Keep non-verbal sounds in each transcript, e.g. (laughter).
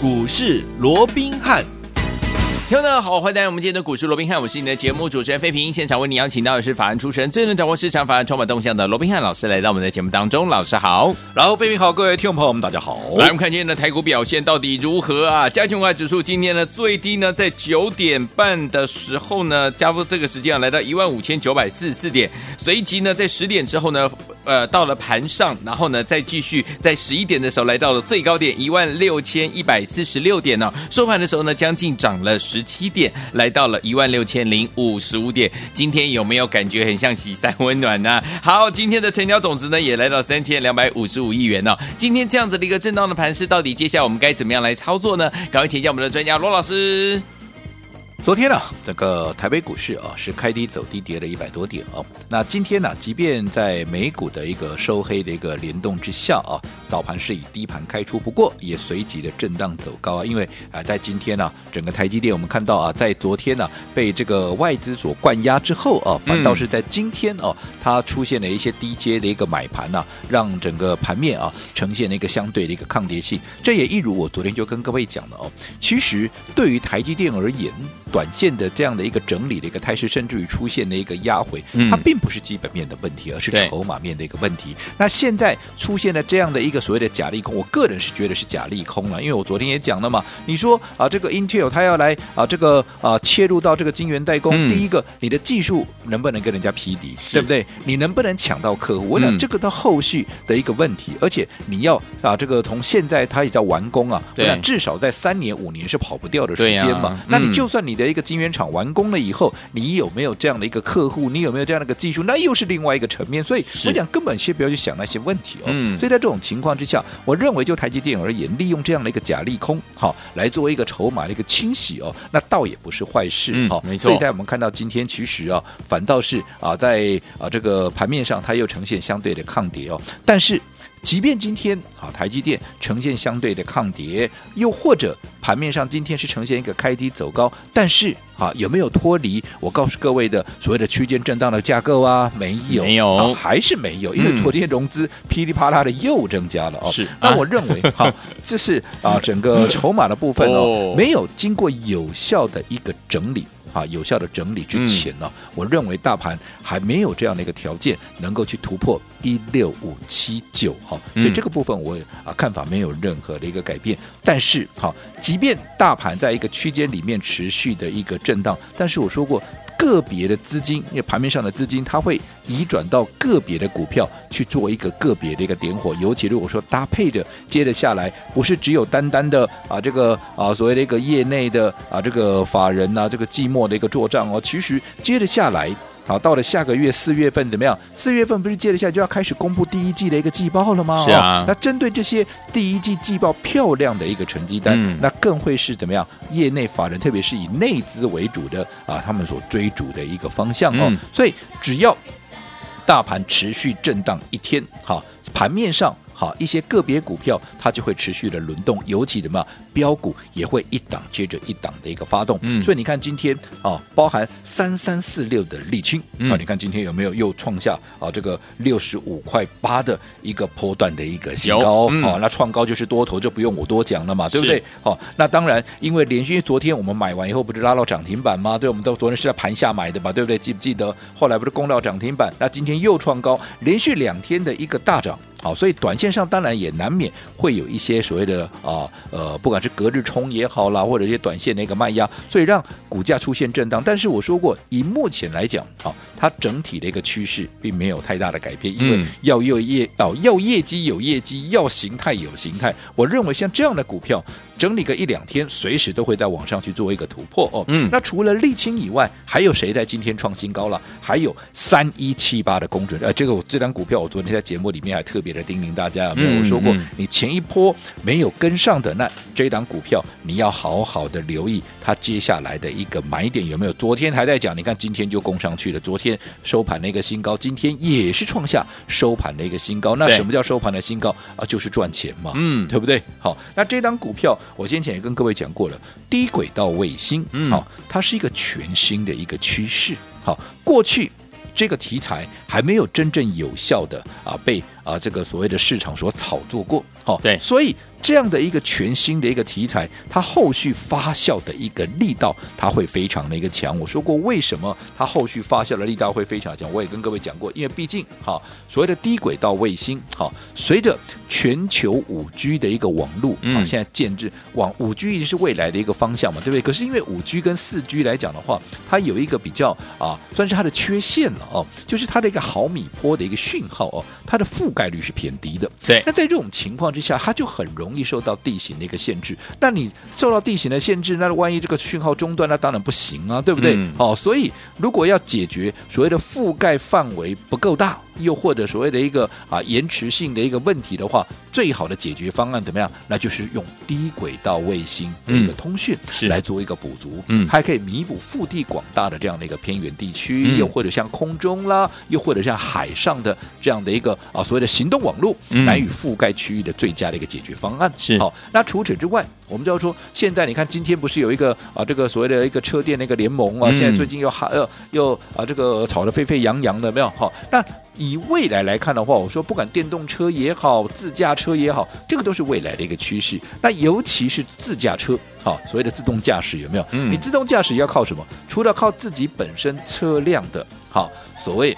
股市罗宾汉。听众们好，欢迎来到我们今天的股市罗宾汉，我是你的节目主持人费平。现场为你邀请到的是法案出身、最能掌握市场法案充满动向的罗宾汉老师，来到我们的节目当中。老师好，然后费平好，各位听众朋友们大家好。来，我们看今天的台股表现到底如何啊？加权指数今天呢最低呢在九点半的时候呢，加入这个时间啊来到一万五千九百四十四点，随即呢在十点之后呢。呃，到了盘上，然后呢，再继续在十一点的时候来到了最高点一万六千一百四十六点呢、哦。收盘的时候呢，将近涨了十七点，来到了一万六千零五十五点。今天有没有感觉很像喜三 (laughs) 温暖呢？好，今天的成交总值呢也来到三千两百五十五亿元呢、哦。今天这样子的一个震荡的盘势，到底接下来我们该怎么样来操作呢？赶快请教我们的专家罗老师。昨天呢、啊，这个台北股市啊是开低走低，跌了一百多点哦。那今天呢、啊，即便在美股的一个收黑的一个联动之下啊，早盘是以低盘开出，不过也随即的震荡走高啊。因为啊，在今天呢、啊，整个台积电我们看到啊，在昨天呢、啊、被这个外资所灌压之后啊，反倒是在今天哦、啊，它出现了一些低阶的一个买盘呐、啊，让整个盘面啊呈现了一个相对的一个抗跌性。这也一如我昨天就跟各位讲的哦，其实对于台积电而言。短线的这样的一个整理的一个态势，甚至于出现的一个压回，它并不是基本面的问题，而是筹码面的一个问题。那现在出现了这样的一个所谓的假利空，我个人是觉得是假利空了，因为我昨天也讲了嘛，你说啊，这个 Intel 它要来啊，这个啊切入到这个晶圆代工，第一个你的技术能不能跟人家匹敌，对不对？你能不能抢到客户？我想这个到后续的一个问题，而且你要啊，这个从现在它也叫完工啊，我想至少在三年五年是跑不掉的时间嘛。那你就算你的一个晶圆厂完工了以后，你有没有这样的一个客户？你有没有这样的一个技术？那又是另外一个层面。所以我讲根本先不要去想那些问题哦。嗯。所以在这种情况之下，我认为就台积电而言，利用这样的一个假利空，好来作为一个筹码的一个清洗哦，那倒也不是坏事。嗯，好，没错。所以在我们看到今天其实啊，反倒是啊，在啊这个盘面上，它又呈现相对的抗跌哦。但是。即便今天啊，台积电呈现相对的抗跌，又或者盘面上今天是呈现一个开低走高，但是啊，有没有脱离我告诉各位的所谓的区间震荡的架构啊？没有，没有，还是没有，因为昨天融资噼里啪啦的又增加了哦。是，那我认为哈，(laughs) 这是啊，整个筹码的部分哦，没有经过有效的一个整理。啊，有效的整理之前呢，嗯、我认为大盘还没有这样的一个条件能够去突破一六五七九哈，所以这个部分我啊看法没有任何的一个改变。但是好，即便大盘在一个区间里面持续的一个震荡，但是我说过。个别的资金，因为盘面上的资金，它会移转到个别的股票去做一个个别的一个点火。尤其如果说搭配着接着下来，不是只有单单的啊这个啊所谓的一个业内的啊这个法人呐、啊，这个寂寞的一个做账哦，其实接着下来。好，到了下个月四月份怎么样？四月份不是接着下来就要开始公布第一季的一个季报了吗？是啊。那针对这些第一季季报漂亮的一个成绩单，嗯、那更会是怎么样？业内法人，特别是以内资为主的啊，他们所追逐的一个方向哦。嗯、所以只要大盘持续震荡一天，好，盘面上。好，一些个别股票它就会持续的轮动，尤其什么，标股也会一档接着一档的一个发动。嗯，所以你看今天啊，包含三三四六的沥青啊，你看今天有没有又创下啊这个六十五块八的一个波段的一个新高？嗯、啊，那创高就是多头，就不用我多讲了嘛，对不对？好是，那当然，因为连续昨天我们买完以后不是拉到涨停板吗？对，我们都昨天是在盘下买的嘛，对不对？记不记得？后来不是攻到涨停板？那今天又创高，连续两天的一个大涨。好，所以短线上当然也难免会有一些所谓的啊呃，不管是隔日冲也好啦，或者一些短线的一个卖压，所以让股价出现震荡。但是我说过，以目前来讲，好，它整体的一个趋势并没有太大的改变，因为要业业哦，要业绩有业绩，要形态有形态。我认为像这样的股票。整理个一两天，随时都会在网上去做一个突破哦。嗯，那除了沥青以外，还有谁在今天创新高了？还有三一七八的公准，呃，这个我这张股票我昨天在节目里面还特别的叮咛大家有没有？我说过，你前一波没有跟上的，那这档股票你要好好的留意它接下来的一个买点有没有？昨天还在讲，你看今天就攻上去了，昨天收盘的一个新高，今天也是创下收盘的一个新高。那什么叫收盘的新高啊？就是赚钱嘛，嗯，对不对？好，那这档股票。我先前也跟各位讲过了，低轨道卫星，好、哦，它是一个全新的一个趋势。好、哦，过去这个题材还没有真正有效的啊被啊这个所谓的市场所炒作过，好，对，所以。这样的一个全新的一个题材，它后续发酵的一个力道，它会非常的一个强。我说过，为什么它后续发酵的力道会非常强？我也跟各位讲过，因为毕竟哈，所谓的低轨道卫星，哈，随着全球五 G 的一个网络啊，现在建制往五 G 一直是未来的一个方向嘛，对不对？可是因为五 G 跟四 G 来讲的话，它有一个比较啊，算是它的缺陷了哦，就是它的一个毫米波的一个讯号哦，它的覆盖率是偏低的。对，那在这种情况之下，它就很容易。易受到地形的一个限制，那你受到地形的限制，那万一这个讯号中断，那当然不行啊，对不对？嗯、哦，所以如果要解决所谓的覆盖范围不够大。又或者所谓的一个啊延迟性的一个问题的话，最好的解决方案怎么样？那就是用低轨道卫星的一个通讯是来做一个补足，嗯，还可以弥补腹地广大的这样的一个偏远地区，嗯、又或者像空中啦，又或者像海上的这样的一个啊所谓的行动网络，难以覆盖区域的最佳的一个解决方案是好。那除此之外，我们就要说，现在你看今天不是有一个啊这个所谓的一个车电的一个联盟啊，嗯、现在最近又还又又啊这个吵得沸沸扬扬的，没有？好，那。以未来来看的话，我说不管电动车也好，自驾车也好，这个都是未来的一个趋势。那尤其是自驾车，好，所谓的自动驾驶有没有？嗯，你自动驾驶要靠什么？除了靠自己本身车辆的，好，所谓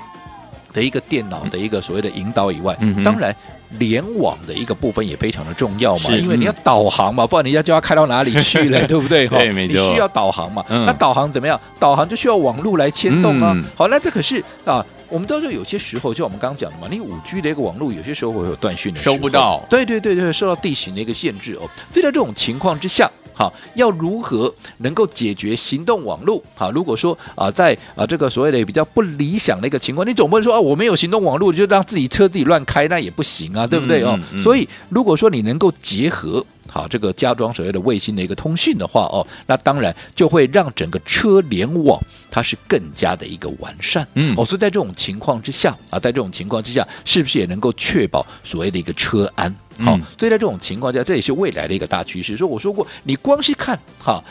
的一个电脑的一个所谓的引导以外，嗯，当然联网的一个部分也非常的重要嘛，因为你要导航嘛，不然人家就要开到哪里去了，(laughs) 对不对？对，没错。你需要导航嘛，那导航怎么样？导航就需要网络来牵动啊。好，那这可是啊。我们都说有些时候，就我们刚刚讲的嘛，你五 G 的一个网络，有些时候会有断讯的，收不到。对对对对，受到地形的一个限制哦。所以在这种情况之下，好，要如何能够解决行动网络？好，如果说啊，在啊这个所谓的比较不理想的一个情况，你总不能说啊，我没有行动网络就让自己车自己乱开，那也不行啊，对不对哦？嗯嗯嗯、所以如果说你能够结合。好，这个加装所谓的卫星的一个通讯的话哦，那当然就会让整个车联网它是更加的一个完善。嗯，哦，所以在这种情况之下啊，在这种情况之下，是不是也能够确保所谓的一个车安？好，嗯，所以在这种情况下，这也是未来的一个大趋势。所以我说过，你光是看哈。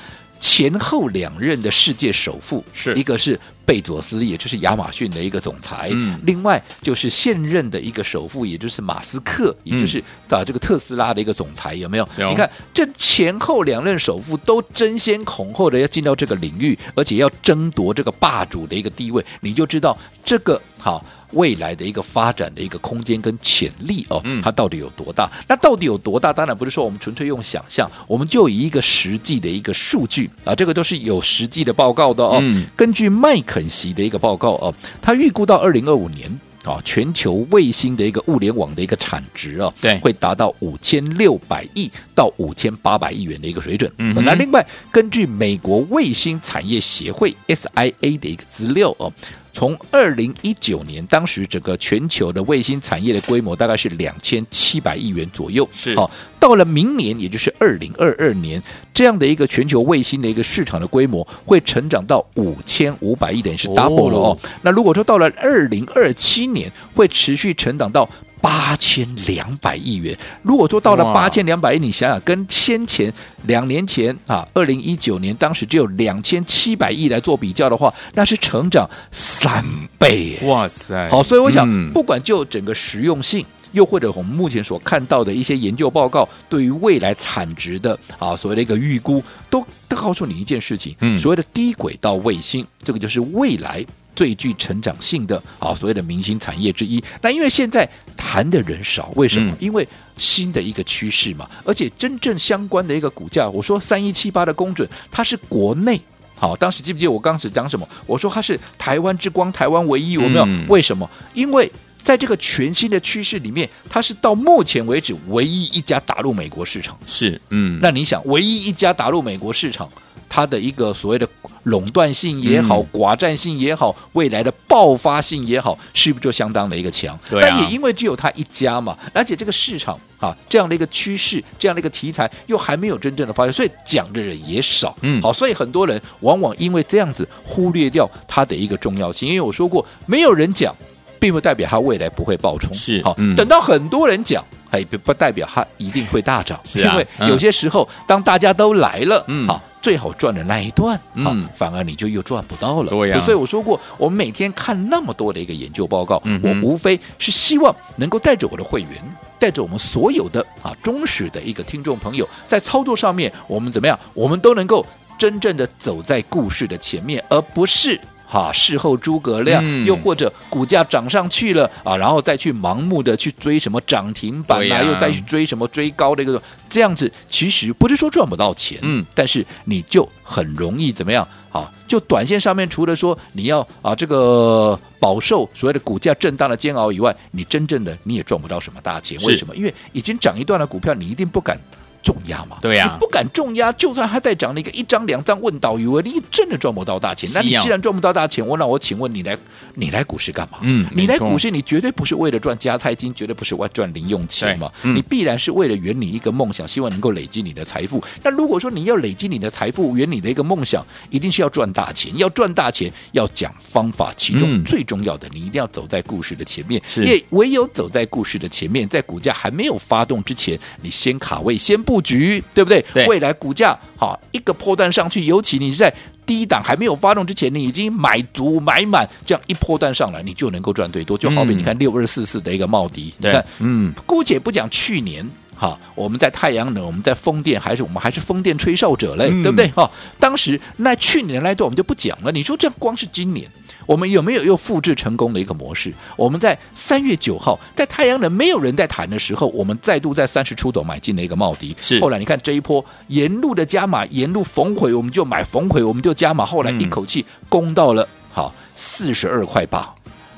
前后两任的世界首富，是一个是贝佐斯，也就是亚马逊的一个总裁，嗯，另外就是现任的一个首富，也就是马斯克，也就是啊这个特斯拉的一个总裁，有没有？有。你看这前后两任首富都争先恐后的要进到这个领域，而且要争夺这个霸主的一个地位，你就知道这个好。未来的一个发展的一个空间跟潜力哦，它到底有多大？那到底有多大？当然不是说我们纯粹用想象，我们就以一个实际的一个数据啊，这个都是有实际的报告的哦。根据麦肯锡的一个报告哦，他预估到二零二五年啊，全球卫星的一个物联网的一个产值啊，对，会达到五千六百亿到五千八百亿元的一个水准。嗯，那另外根据美国卫星产业协会 SIA 的一个资料哦。从二零一九年，当时整个全球的卫星产业的规模大概是两千七百亿元左右。是，好，到了明年，也就是二零二二年，这样的一个全球卫星的一个市场的规模会成长到五千五百亿，等于是 double 了哦。那如果说到了二零二七年，会持续成长到。八千两百亿元，如果说到了八千两百亿，你想想，跟先前两年前啊，二零一九年当时只有两千七百亿来做比较的话，那是成长三倍。哇塞！好，所以我想，嗯、不管就整个实用性，又或者我们目前所看到的一些研究报告，对于未来产值的啊所谓的一个预估，都都告诉你一件事情，嗯，所谓的低轨道卫星，这个就是未来。最具成长性的啊，所谓的明星产业之一。那因为现在谈的人少，为什么？嗯、因为新的一个趋势嘛。而且真正相关的一个股价，我说三一七八的公准，它是国内好。当时记不记得我刚时讲什么？我说它是台湾之光，台湾唯一。有没有？嗯、为什么？因为在这个全新的趋势里面，它是到目前为止唯一一家打入美国市场。是，嗯。那你想，唯一一家打入美国市场？它的一个所谓的垄断性也好，寡占性也好，未来的爆发性也好，是不是就相当的一个强？对、啊。但也因为只有它一家嘛，而且这个市场啊，这样的一个趋势，这样的一个题材又还没有真正的发现，所以讲的人也少。嗯。好，所以很多人往往因为这样子忽略掉它的一个重要性。因为我说过，没有人讲，并不代表它未来不会爆冲。是。好，嗯、等到很多人讲。哎，不不代表它一定会大涨，(laughs) 是啊、因为有些时候、嗯、当大家都来了，嗯，好，最好赚的那一段，嗯啊，反而你就又赚不到了。对呀所以我说过，我每天看那么多的一个研究报告，嗯我无非是希望能够带着我的会员，带着我们所有的啊忠实的一个听众朋友，在操作上面，我们怎么样？我们都能够真正的走在故事的前面，而不是。哈，事后诸葛亮，嗯又或者股价涨上去了啊，然后再去盲目的去追什么涨停板啊，又再去追什么追高的一个，这样子其实不是说赚不到钱，嗯，但是你就很容易怎么样？啊，就短线上面除了说你要啊这个饱受所谓的股价震荡的煎熬以外，你真正的你也赚不到什么大钱。为什么？因为已经涨一段的股票，你一定不敢。重压嘛，对呀你不敢重压，就算它再涨了一个一张两张问倒余额，你真的赚不到大钱。那你既然赚不到大钱，我那我请问你来，你来股市干嘛？嗯你来股市，你绝对不是为了赚加菜金，绝对不是为了赚零用钱嘛。嗯你必然是为了圆你一个梦想，希望能够累积你的财富。那如果说你要累积你的财富，圆你的一个梦想，一定是要赚大钱。要赚大钱，要讲方法，其中嗯最重要的，你一定要走在故事的前面。是也唯有走在故事的前面，在股价还没有发动之前，你先卡位，先布局，对不对？对未来股价好一个波段上去，尤其你是在低档还没有发动之前，你已经买足买满，这样一波段上来，你就能够赚最多。就好比嗯你看六二四四的一个茂迪，你对看，嗯，姑且不讲去年。哈，我们在太阳能，我们在风电，还是我们还是风电吹哨者嘞，嗯对不对？哈，当时那去年那段我们就不讲了。你说这样光是今年，我们有没有又复制成功的一个模式？我们在三月九号，在太阳能没有人在谈的时候，我们再度在三十出头买进了一个茂迪。是后来你看这一波沿路的加码，沿路逢回我们就买，逢回我们就加码，后来一口气攻到了好四十二块八。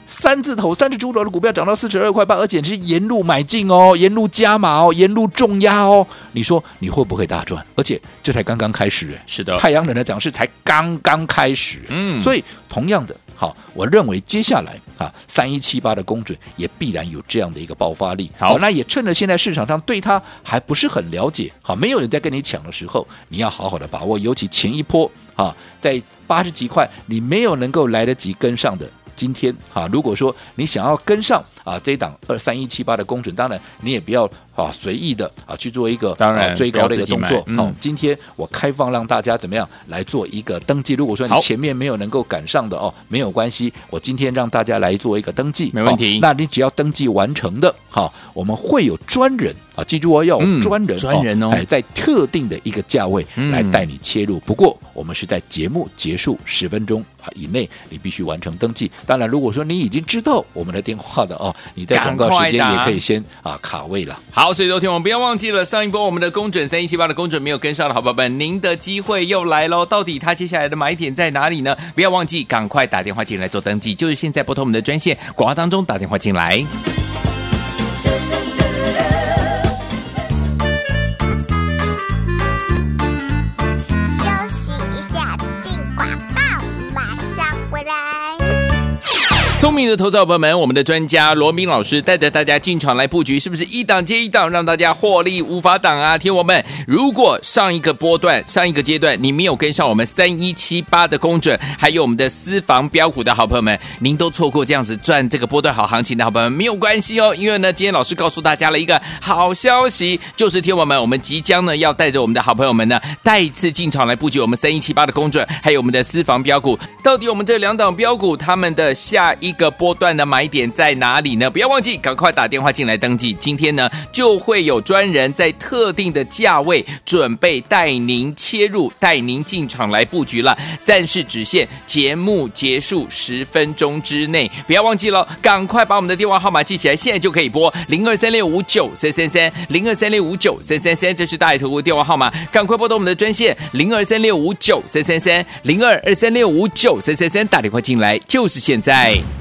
三字头、三十出头的股票涨到四十二块八，而且是沿路买进哦，沿路加码哦，沿路重压哦。你说你会不会大赚？而且这才刚刚开始哎，是的，太阳能的涨势才刚刚开始，嗯所以同样的，好，我认为接下来啊，三一七八的公准也必然有这样的一个爆发力。好那也趁着现在市场上对它还不是很了解，好，没有人在跟你抢的时候，你要好好的把握，尤其前一波啊，在八十几块，你没有能够来得及跟上的。今天啊，如果说你想要跟上啊这一档二三一七八的工程，当然你也不要啊随意的啊去做一个当然啊追高的一个动作。好，今天我开放让大家怎么样来做一个登记。如果说你前面没有能够赶上的哦，没有关系，我今天让大家来做一个登记，没问题好那你只要登记完成的，好，我们会有专人啊，记住哦，要专人，专人哦哎，在特定的一个价位嗯来带你切入。不过我们是在节目结束十分钟啊以内，你必须完成登记。当然，如果说你已经知道我们的电话的哦，你在广告时间也可以先啊卡位了。好，所以昨天我们不要忘记了上一波我们的公准三一七八的公准没有跟上的好宝贝们，您的机会又来喽！到底它接下来的买点在哪里呢？不要忘记，赶快打电话进来做登记，就是现在拨通我们的专线，广告当中打电话进来。聪明的投资者朋友们，我们的专家罗明老师带着大家进场来布局，是不是一档接一档，让大家获利无法挡啊？听我们，如果上一个波段、上一个阶段你没有跟上我们三一七八的公准，还有我们的私房标股的好朋友们，您都错过这样子赚这个波段好行情的好朋友们，没有关系哦，因为呢，今天老师告诉大家了一个好消息，就是听我们，我们即将呢要带着我们的好朋友们呢，再一次进场来布局我们三一七八的公准，还有我们的私房标股，到底我们这两档标股他们的下一个波段的买点在哪里呢？不要忘记，赶快打电话进来登记。今天呢，就会有专人在特定的价位准备带您切入，带您进场来布局了。但是只限节目结束十分钟之内，不要忘记了，赶快把我们的电话号码记起来，现在就可以拨零二三六五九三三三零二三六五九三三三，这是大爱投顾电话号码，赶快拨通我们的专线零二三六五九三三三零二二三六五九三三三，打电话进来就是现在。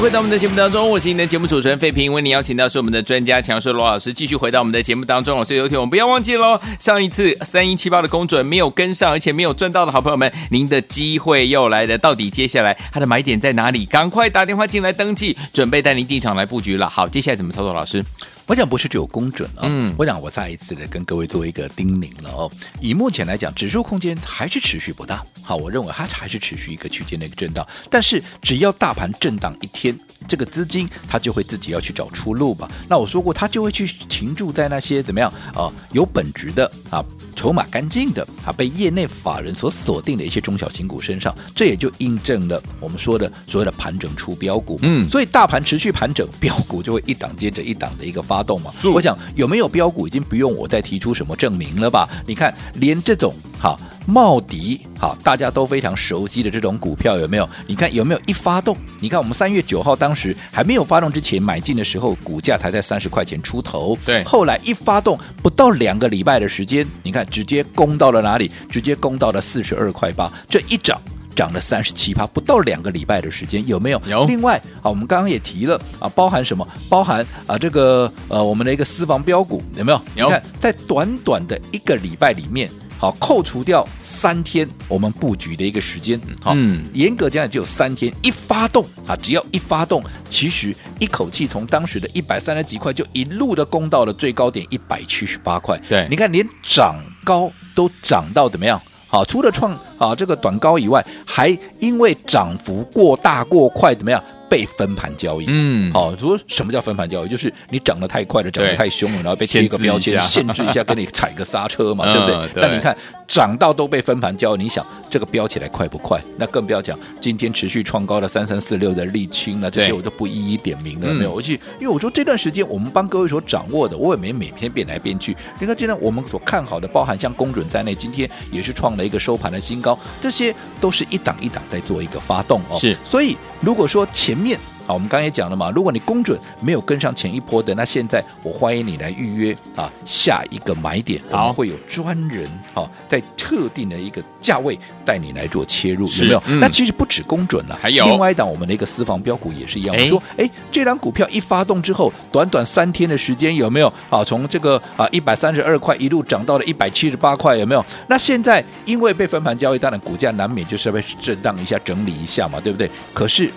回到我们的节目当中，我是你的节目主持人费平，为您邀请到是我们的专家强势罗老师，继续回到我们的节目当中。所以有请我们不要忘记喽，上一次三一七八的公准没有跟上，而且没有赚到的好朋友们，您的机会又来了。到底接下来它的买点在哪里？赶快打电话进来登记，准备带您进场来布局了。好，接下来怎么操作？老师？我想不是只有公准啊、哦，嗯，我想我再一次的跟各位做一个叮咛了哦。以目前来讲，指数空间还是持续不大，好，我认为它还是持续一个区间的一个震荡。但是只要大盘震荡一天，这个资金它就会自己要去找出路吧。那我说过，它就会去停驻在那些怎么样啊、呃，有本质的啊，筹码干净的啊，被业内法人所锁定的一些中小型股身上。这也就印证了我们说的所谓的盘整出标股。嗯，所以大盘持续盘整，标股就会一档接着一档的一个发。动嘛，我想有没有标股已经不用我再提出什么证明了吧？你看，连这种好茂迪好大家都非常熟悉的这种股票有没有？你看有没有一发动？你看我们三月九号当时还没有发动之前买进的时候，股价才在三十块钱出头。对，后来一发动不到两个礼拜的时间，你看直接攻到了哪里？直接攻到了四十二块八，这一涨。涨了三十七趴，不到两个礼拜的时间，有没有？有。另外啊，我们刚刚也提了啊，包含什么？包含啊，这个呃，我们的一个私房标股，有没有？有。你看，在短短的一个礼拜里面，好，扣除掉三天我们布局的一个时间，好，嗯，严格讲也只有三天。一发动啊，只要一发动，其实一口气从当时的一百三十几块，就一路的攻到了最高点一百七十八块。对，你看，连涨高都涨到怎么样？好，除了创啊这个短高以外，还因为涨幅过大过快，怎么样？被分盘交易，嗯，好，说什么叫分盘交易？就是你涨得太快了，涨得太凶了，然后被贴一个标签，(laughs) 限制一下，给你踩个刹车嘛，对不对？嗯、对，那你看涨到都被分盘交易，你想这个飙起来快不快？那更不要讲今天持续创高的三三四六的丽清，那这些我就不一一点名了，没有？而且因为我说这段时间我们帮各位所掌握的，我也没每天变来变去。你看，今天我们所看好的，包含像公准在内，今天也是创了一个收盘的新高，这些都是一档一档在做一个发动哦。是，所以如果说前面。好，我们刚才也讲了嘛，如果你公准没有跟上前一波的，那现在我欢迎你来预约啊，下一个买点，我们会有专人啊，在特定的一个价位带你来做切入，有没有？嗯、那其实不止公准了、啊，还有另外一档我们的一个私房标股也是一样。我说，哎，这张股票一发动之后，短短三天的时间，有没有啊？从这个啊一百三十二块一路涨到了一百七十八块，有没有？那现在因为被分盘交易，当然股价难免就是被震荡一下，整理一下嘛，对不对？可是。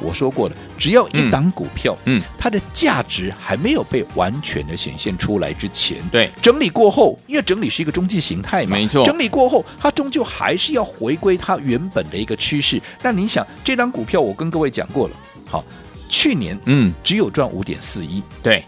我说过了，只要一档股票，嗯，它的价值还没有被完全的显现出来之前，对，整理过后，因为整理是一个中继形态嘛，没错，整理过后，它终究还是要回归它原本的一个趋势。那你想，这张股票我跟各位讲过了，好，去年嗯只有赚五点四一，对，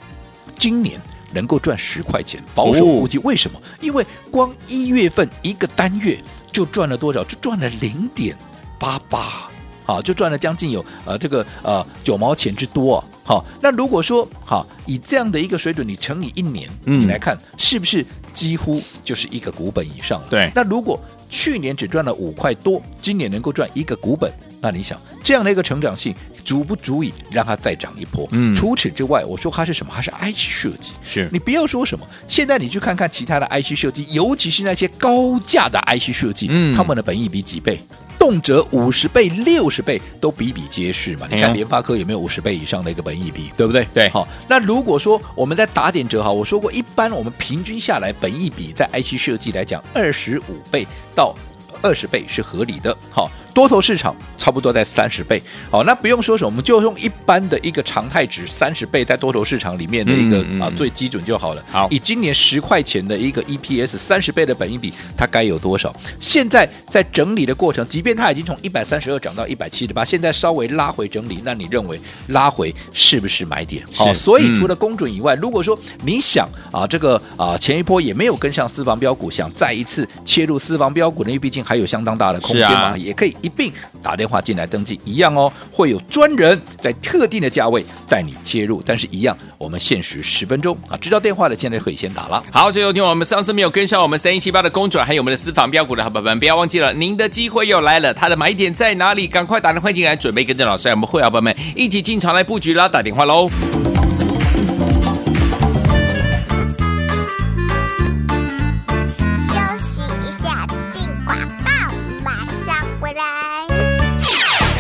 今年能够赚十块钱，保守估计，为什么？哦、因为光一月份一个单月就赚了多少？就赚了零点八八。啊，就赚了将近有呃这个呃九毛钱之多啊！好，那如果说好以这样的一个水准，你乘以一年，嗯，你来看是不是几乎就是一个股本以上了？对。那如果去年只赚了五块多，今年能够赚一个股本，那你想这样的一个成长性足不足以让它再涨一波？嗯。除此之外，我说它是什么？它是 IC 设计。是。你不要说什么，现在你去看看其他的 IC 设计，尤其是那些高价的 IC 设计，嗯，他们的本益比几倍？动辄五十倍、六十倍都比比皆是嘛？你看联发科有没有五十倍以上的一个本益比，对不对？对，好。那如果说我们再打点折，哈，我说过，一般我们平均下来本益比在 IC 设计来讲，二十五倍到二十倍是合理的。好，多头市场差不多在三十倍。好，那不用说什么，我们就用一般的一个常态值三十倍，在多头市场里面的一个啊、最基准就好了。好，以今年十块钱的一个 EPS，三十倍的本益比，它该有多少？现在在整理的过程，即便它已经从一百三十二涨到一百七十八，现在稍微拉回整理，那你认为拉回是不是买点？好，所以除了公准以外，如果说你想啊这个啊前一波也没有跟上私房标股，想再一次切入私房标股呢，因为毕竟还有相当大的空间嘛，啊、也可以一并打电话进来登记，一样哦，会有专人在特定的价位带你切入，但是一样，我们限时十分钟啊，知道电话的现在可以先打了。好，最后听我们上次没有跟上我们三一七八的公转，还有我们的私房标股的好朋友们，不要忘记了，您的机会又来了，它的买点在哪里？赶快打电话进来，准备跟着老师，我们会员朋友们一起进场来布局啦，打电话喽。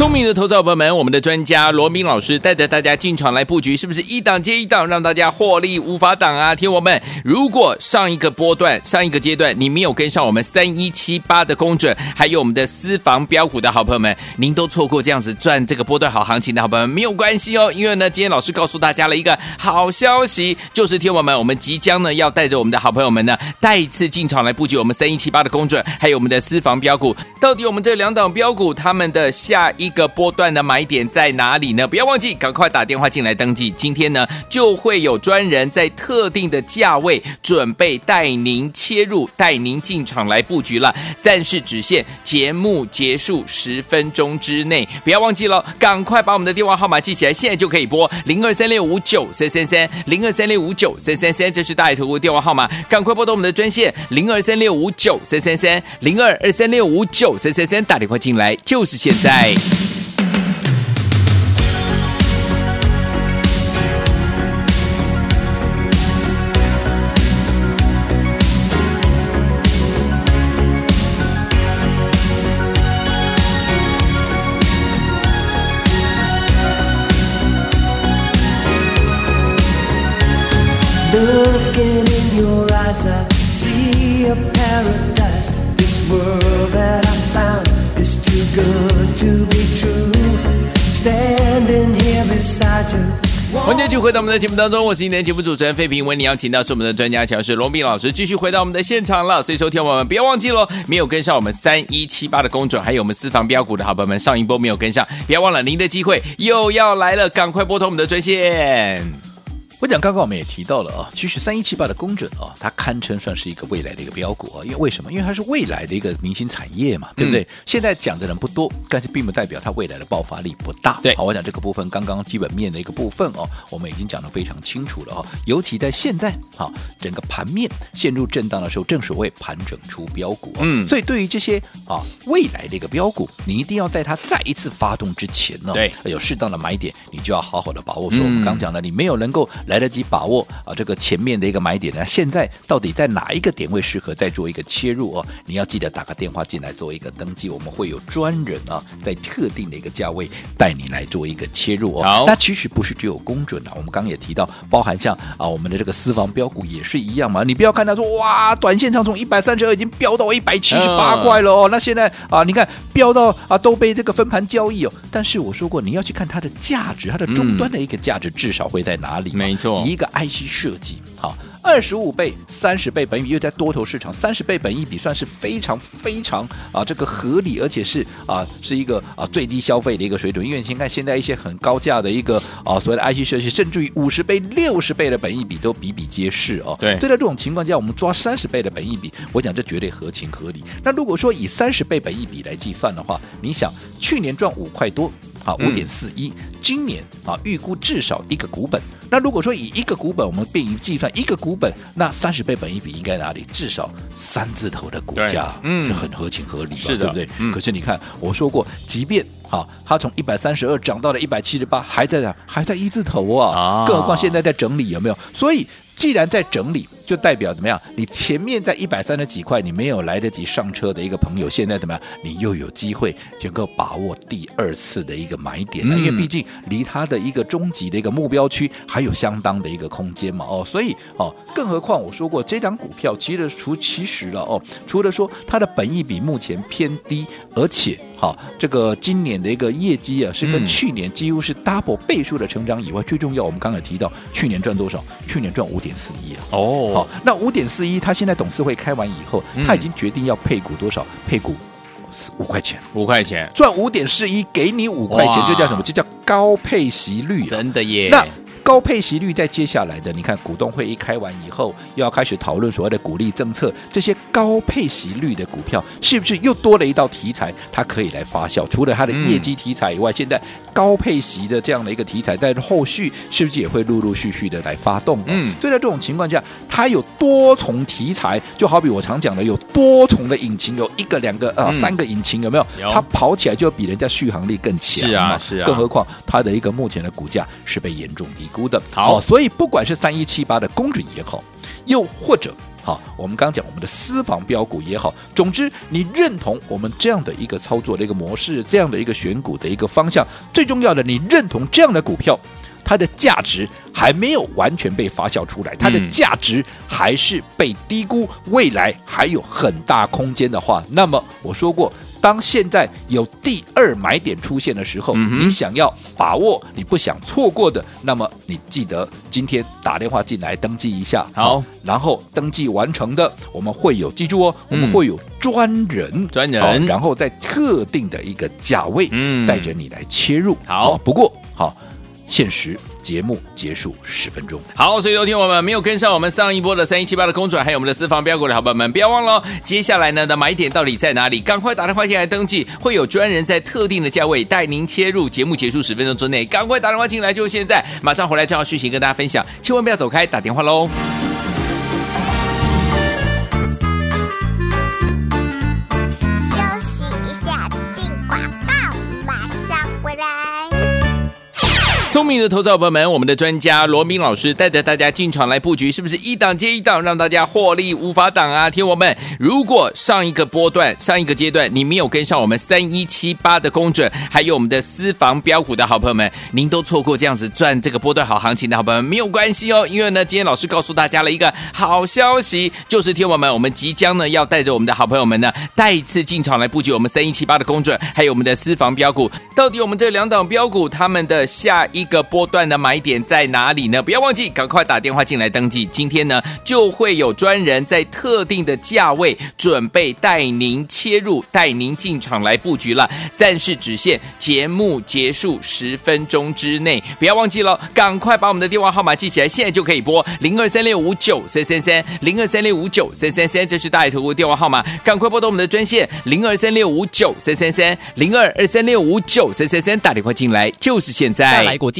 聪明的投资者朋友们，我们的专家罗明老师带着大家进场来布局，是不是一档接一档，让大家获利无法挡啊？听我们，如果上一个波段、上一个阶段你没有跟上我们三一七八的公准，还有我们的私房标股的好朋友们，您都错过这样子赚这个波段好行情的好朋友们，没有关系哦，因为呢，今天老师告诉大家了一个好消息，就是听我们，我们即将呢要带着我们的好朋友们呢，再一次进场来布局我们三一七八的公准，还有我们的私房标股，到底我们这两档标股他们的下一个波段的买点在哪里呢？不要忘记，赶快打电话进来登记。今天呢，就会有专人在特定的价位准备带您切入，带您进场来布局了。但是只限节目结束十分钟之内，不要忘记了，赶快把我们的电话号码记起来，现在就可以拨零二三六五九三三三零二三六五九三三三，这是大爱投顾电话号码，赶快拨通我们的专线零二三六五九三三三零二二三六五九三三三，打电话进来就是现在。在我们的节目当中，我是今天节目主持人费平。为你邀请到是我们的专家讲师罗斌老师，继续回到我们的现场了。所以说，听我们不要忘记喽，没有跟上我们三一七八的公准，还有我们私房标股的好朋友们，上一波没有跟上，不要忘了您的机会又要来了，赶快拨通我们的专线。我讲刚刚我们也提到了啊，其实三一七八的工准啊，它堪称算是一个未来的一个标股啊，因为为什么？因为它是未来的一个明星产业嘛，对不对？嗯、现在讲的人不多，但是并不代表它未来的爆发力不大。对，好，我讲这个部分刚刚基本面的一个部分哦，我们已经讲得非常清楚了哦。尤其在现在啊，整个盘面陷入震荡的时候，正所谓盘整出标股。嗯，所以对于这些啊未来的一个标股，你一定要在它再一次发动之前呢，对，有适当的买点，你就要好好的把握。说我们刚讲的，你没有能够。来得及把握啊，这个前面的一个买点呢？现在到底在哪一个点位适合再做一个切入哦？你要记得打个电话进来做一个登记，我们会有专人啊，在特定的一个价位带你来做一个切入哦。好，那其实不是只有公准啊，我们刚刚也提到，包含像啊我们的这个私房标股也是一样嘛。你不要看他说哇，短线上从一百三十二已经飙到一百七十八块了哦。那现在啊，你看飙到啊都被这个分盘交易哦。但是我说过，你要去看它的价值，它的终端的一个价值至少会在哪里？没。一个 IC 设计，好，二十五倍、三十倍本益比，又在多头市场，三十倍本益比算是非常非常啊，这个合理，而且是啊，是一个啊最低消费的一个水准。因为你先看现在一些很高价的一个啊所谓的 IC 设计，甚至于五十倍、六十倍的本益比都比比皆是哦。对，所以在这种情况下，我们抓三十倍的本益比，我讲这绝对合情合理。那如果说以三十倍本益比来计算的话，你想去年赚五块多。好，五点四一，今年啊，预估至少一个股本。那如果说以一个股本，我们便于计算一个股本，那三十倍本一比应该哪里？至少三字头的股价，嗯，是很合情合理吧？是的，对不对？嗯、可是你看，我说过，即便好，它从一百三十二涨到了一百七十八，还在涨？还在一字头啊！啊更何况现在在整理，有没有？所以。既然在整理，就代表怎么样？你前面在一百三十几块，你没有来得及上车的一个朋友，现在怎么样？你又有机会能够把握第二次的一个买点了，嗯、因为毕竟离它的一个终极的一个目标区还有相当的一个空间嘛。哦，所以哦，更何况我说过，这张股票其实除其实了哦，除了说它的本益比目前偏低，而且。好，这个今年的一个业绩啊，是跟去年几乎是 double 倍数的成长以外，嗯、最重要，我们刚才提到去年赚多少？去年赚五点四一啊。哦，好，那五点四一，他现在董事会开完以后，他已经决定要配股多少？配股五块钱，五块钱赚五点四一，给你五块钱，这叫什么？这叫高配息率、啊，真的耶。那高配息率在接下来的，你看股东会一开完以后，又要开始讨论所谓的鼓励政策，这些高配息率的股票是不是又多了一道题材，它可以来发酵？除了它的业绩题材以外，嗯、现在高配息的这样的一个题材，在后续是不是也会陆陆续续的来发动？嗯，所以在这种情况下，它有多重题材，就好比我常讲的，有多重的引擎，有一个、两个啊、嗯、三个引擎，有没有？有它跑起来就比人家续航力更强。是啊，是啊。更何况它的一个目前的股价是被严重低估的。好，哦，所以不管是三一七八的公准也好，又或者好，我们刚刚讲我们的私房标股也好，总之你认同我们这样的一个操作的一个模式，这样的一个选股的一个方向，最重要的，你认同这样的股票，它的价值还没有完全被发酵出来，它的价值还是被低估，未来还有很大空间的话，那么我说过。当现在有第二买点出现的时候，嗯、你想要把握，你不想错过的，那么你记得今天打电话进来登记一下，好，然后登记完成的，我们会有记住哦，我们会有专人，专人，然后在特定的一个价位，嗯，带着你来切入，好，不过好，限时。节目结束十分钟，好，所以昨天我们没有跟上我们上一波的三一七八的公转，还有我们的私房标股的好朋友们，不要忘了，接下来呢的买点到底在哪里？赶快打电话进来登记，会有专人在特定的价位带您切入。节目结束十分钟之内，赶快打电话进来，就现在，马上回来正好续行跟大家分享，千万不要走开，打电话喽。聪明的投资者朋友们，我们的专家罗明老师带着大家进场来布局，是不是一档接一档，让大家获利无法挡啊？听我们，如果上一个波段、上一个阶段你没有跟上我们三一七八的公准，还有我们的私房标股的好朋友们，您都错过这样子赚这个波段好行情的好朋友们，没有关系哦，因为呢，今天老师告诉大家了一个好消息，就是听我们，我们即将呢要带着我们的好朋友们呢，再一次进场来布局我们三一七八的公准，还有我们的私房标股。到底我们这两档标股他们的下一个波段的买点在哪里呢？不要忘记，赶快打电话进来登记。今天呢，就会有专人在特定的价位准备带您切入，带您进场来布局了。但是只限节目结束十分钟之内，不要忘记了，赶快把我们的电话号码记起来，现在就可以拨零二三六五九三三三零二三六五九三三三，这是大爱投顾电话号码，赶快拨通我们的专线零二三六五九三三三零二二三六五九三三三，打电话进来就是现在。来国际